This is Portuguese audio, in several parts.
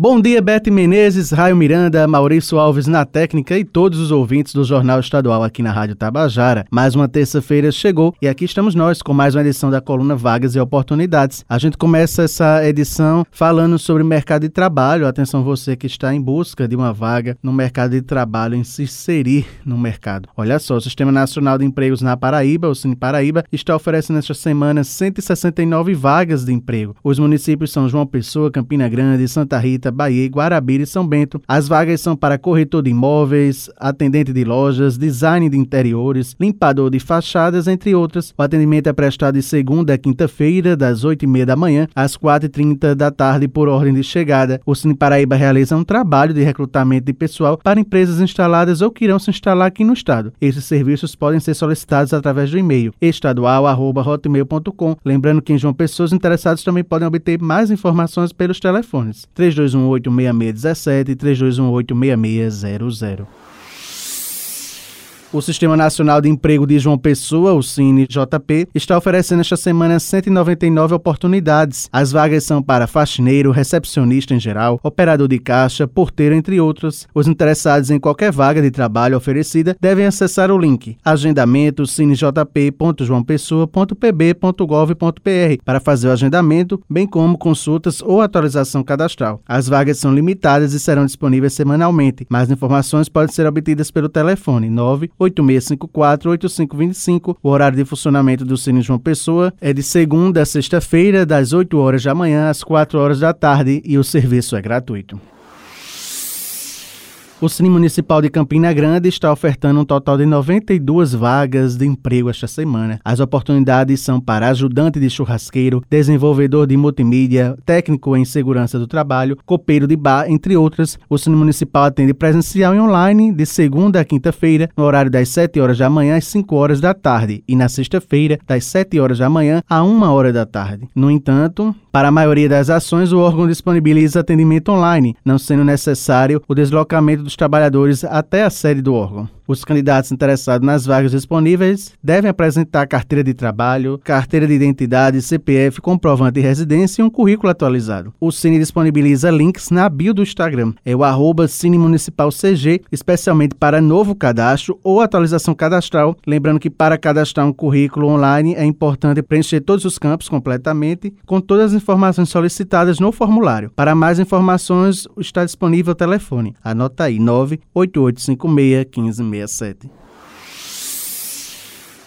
Bom dia, Bete Menezes, Raio Miranda, Maurício Alves na técnica e todos os ouvintes do Jornal Estadual aqui na Rádio Tabajara. Mais uma terça-feira chegou e aqui estamos nós com mais uma edição da coluna Vagas e Oportunidades. A gente começa essa edição falando sobre mercado de trabalho. Atenção você que está em busca de uma vaga no mercado de trabalho, em se inserir no mercado. Olha só, o Sistema Nacional de Empregos na Paraíba, o Cine Paraíba, está oferecendo esta semana 169 vagas de emprego. Os municípios são João Pessoa, Campina Grande, Santa Rita, Bahia, Guarabira e São Bento. As vagas são para corretor de imóveis, atendente de lojas, design de interiores, limpador de fachadas, entre outras. O atendimento é prestado de segunda a quinta-feira, das 8h30 da manhã às 4h30 da tarde, por ordem de chegada. O Cine Paraíba realiza um trabalho de recrutamento de pessoal para empresas instaladas ou que irão se instalar aqui no estado. Esses serviços podem ser solicitados através do e-mail estadual.hotmail.com. Lembrando que em João Pessoas interessados também podem obter mais informações pelos telefones 321 3218-6617 e 3218-6600. O Sistema Nacional de Emprego de João Pessoa, o CineJP, está oferecendo esta semana 199 oportunidades. As vagas são para faxineiro, recepcionista em geral, operador de caixa, porteiro, entre outros. Os interessados em qualquer vaga de trabalho oferecida devem acessar o link agendamento cinejp.joaopessoa.pb.gov.br para fazer o agendamento, bem como consultas ou atualização cadastral. As vagas são limitadas e serão disponíveis semanalmente. Mais informações podem ser obtidas pelo telefone 9 8654-8525. O horário de funcionamento do Cine João Pessoa é de segunda a sexta-feira, das 8 horas da manhã às 4 horas da tarde e o serviço é gratuito. O Cine Municipal de Campina Grande está ofertando um total de 92 vagas de emprego esta semana. As oportunidades são para ajudante de churrasqueiro, desenvolvedor de multimídia, técnico em segurança do trabalho, copeiro de bar, entre outras. O Cine Municipal atende presencial e online de segunda a quinta-feira, no horário das 7 horas da manhã às 5 horas da tarde, e na sexta-feira, das 7 horas da manhã a 1 hora da tarde. No entanto, para a maioria das ações, o órgão disponibiliza atendimento online, não sendo necessário o deslocamento dos trabalhadores até a sede do órgão. Os candidatos interessados nas vagas disponíveis devem apresentar carteira de trabalho, carteira de identidade, CPF, comprovante de residência e um currículo atualizado. O Cine disponibiliza links na bio do Instagram. É o arroba Cine Municipal CG, especialmente para novo cadastro ou atualização cadastral. Lembrando que para cadastrar um currículo online é importante preencher todos os campos completamente, com todas as informações solicitadas no formulário. Para mais informações, está disponível o telefone. Anota aí, 98856 15 67.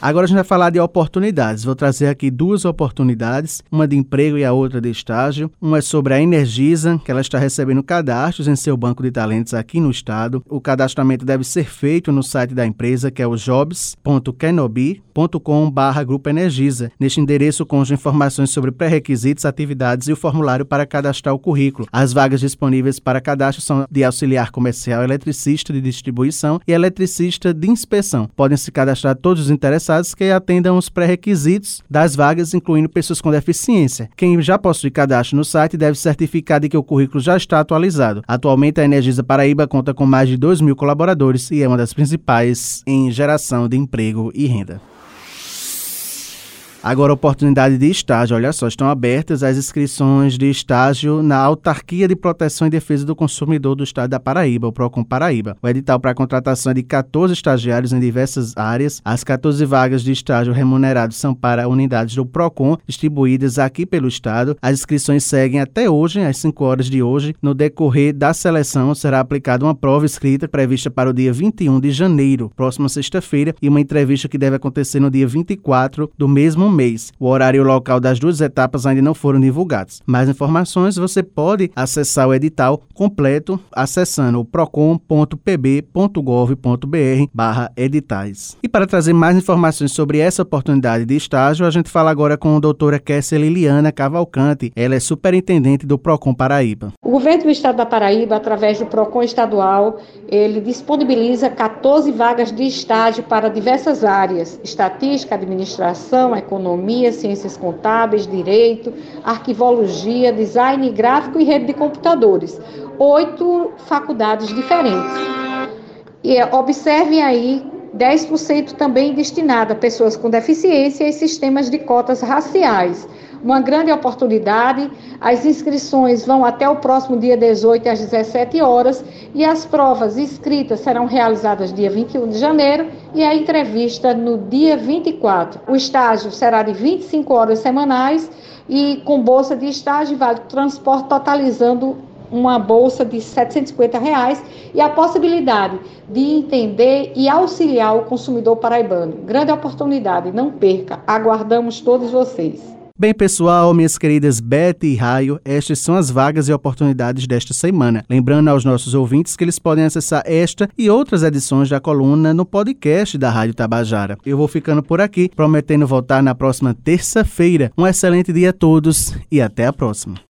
Agora a gente vai falar de oportunidades. Vou trazer aqui duas oportunidades, uma de emprego e a outra de estágio. Uma é sobre a Energisa, que ela está recebendo cadastros em seu banco de talentos aqui no estado. O cadastramento deve ser feito no site da empresa, que é o jobs.kenobi.com.br Grupo Energisa. Neste endereço consta informações sobre pré-requisitos, atividades e o formulário para cadastrar o currículo. As vagas disponíveis para cadastro são de auxiliar comercial, eletricista de distribuição e eletricista de inspeção. Podem se cadastrar todos os interessados interessados que atendam os pré-requisitos das vagas, incluindo pessoas com deficiência. Quem já possui cadastro no site deve certificar de que o currículo já está atualizado. Atualmente, a Energisa Paraíba conta com mais de 2 mil colaboradores e é uma das principais em geração de emprego e renda. Agora, oportunidade de estágio. Olha só, estão abertas as inscrições de estágio na Autarquia de Proteção e Defesa do Consumidor do Estado da Paraíba, o PROCON Paraíba. O edital para a contratação é de 14 estagiários em diversas áreas. As 14 vagas de estágio remunerados são para unidades do PROCON, distribuídas aqui pelo Estado. As inscrições seguem até hoje, às 5 horas de hoje. No decorrer da seleção, será aplicada uma prova escrita prevista para o dia 21 de janeiro, próxima sexta-feira, e uma entrevista que deve acontecer no dia 24 do mesmo mês. O horário e o local das duas etapas ainda não foram divulgados. Mais informações você pode acessar o edital completo acessando o procon.pb.gov.br editais. E para trazer mais informações sobre essa oportunidade de estágio, a gente fala agora com a doutora Kessia Liliana Cavalcante. Ela é superintendente do Procon Paraíba. O governo do estado da Paraíba, através do Procon estadual, ele disponibiliza 14 vagas de estágio para diversas áreas: estatística, administração, economia, economia, ciências contábeis, direito, arquivologia, design gráfico e rede de computadores. Oito faculdades diferentes. E observem aí 10% também destinado a pessoas com deficiência e sistemas de cotas raciais. Uma grande oportunidade. As inscrições vão até o próximo dia 18 às 17 horas e as provas escritas serão realizadas dia 21 de janeiro e a entrevista no dia 24. O estágio será de 25 horas semanais e com bolsa de estágio vale transporte totalizando uma bolsa de 750 reais e a possibilidade de entender e auxiliar o consumidor paraibano. Grande oportunidade, não perca. Aguardamos todos vocês. Bem, pessoal, minhas queridas Beth e Raio, estas são as vagas e oportunidades desta semana. Lembrando aos nossos ouvintes que eles podem acessar esta e outras edições da coluna no podcast da Rádio Tabajara. Eu vou ficando por aqui, prometendo voltar na próxima terça-feira. Um excelente dia a todos e até a próxima.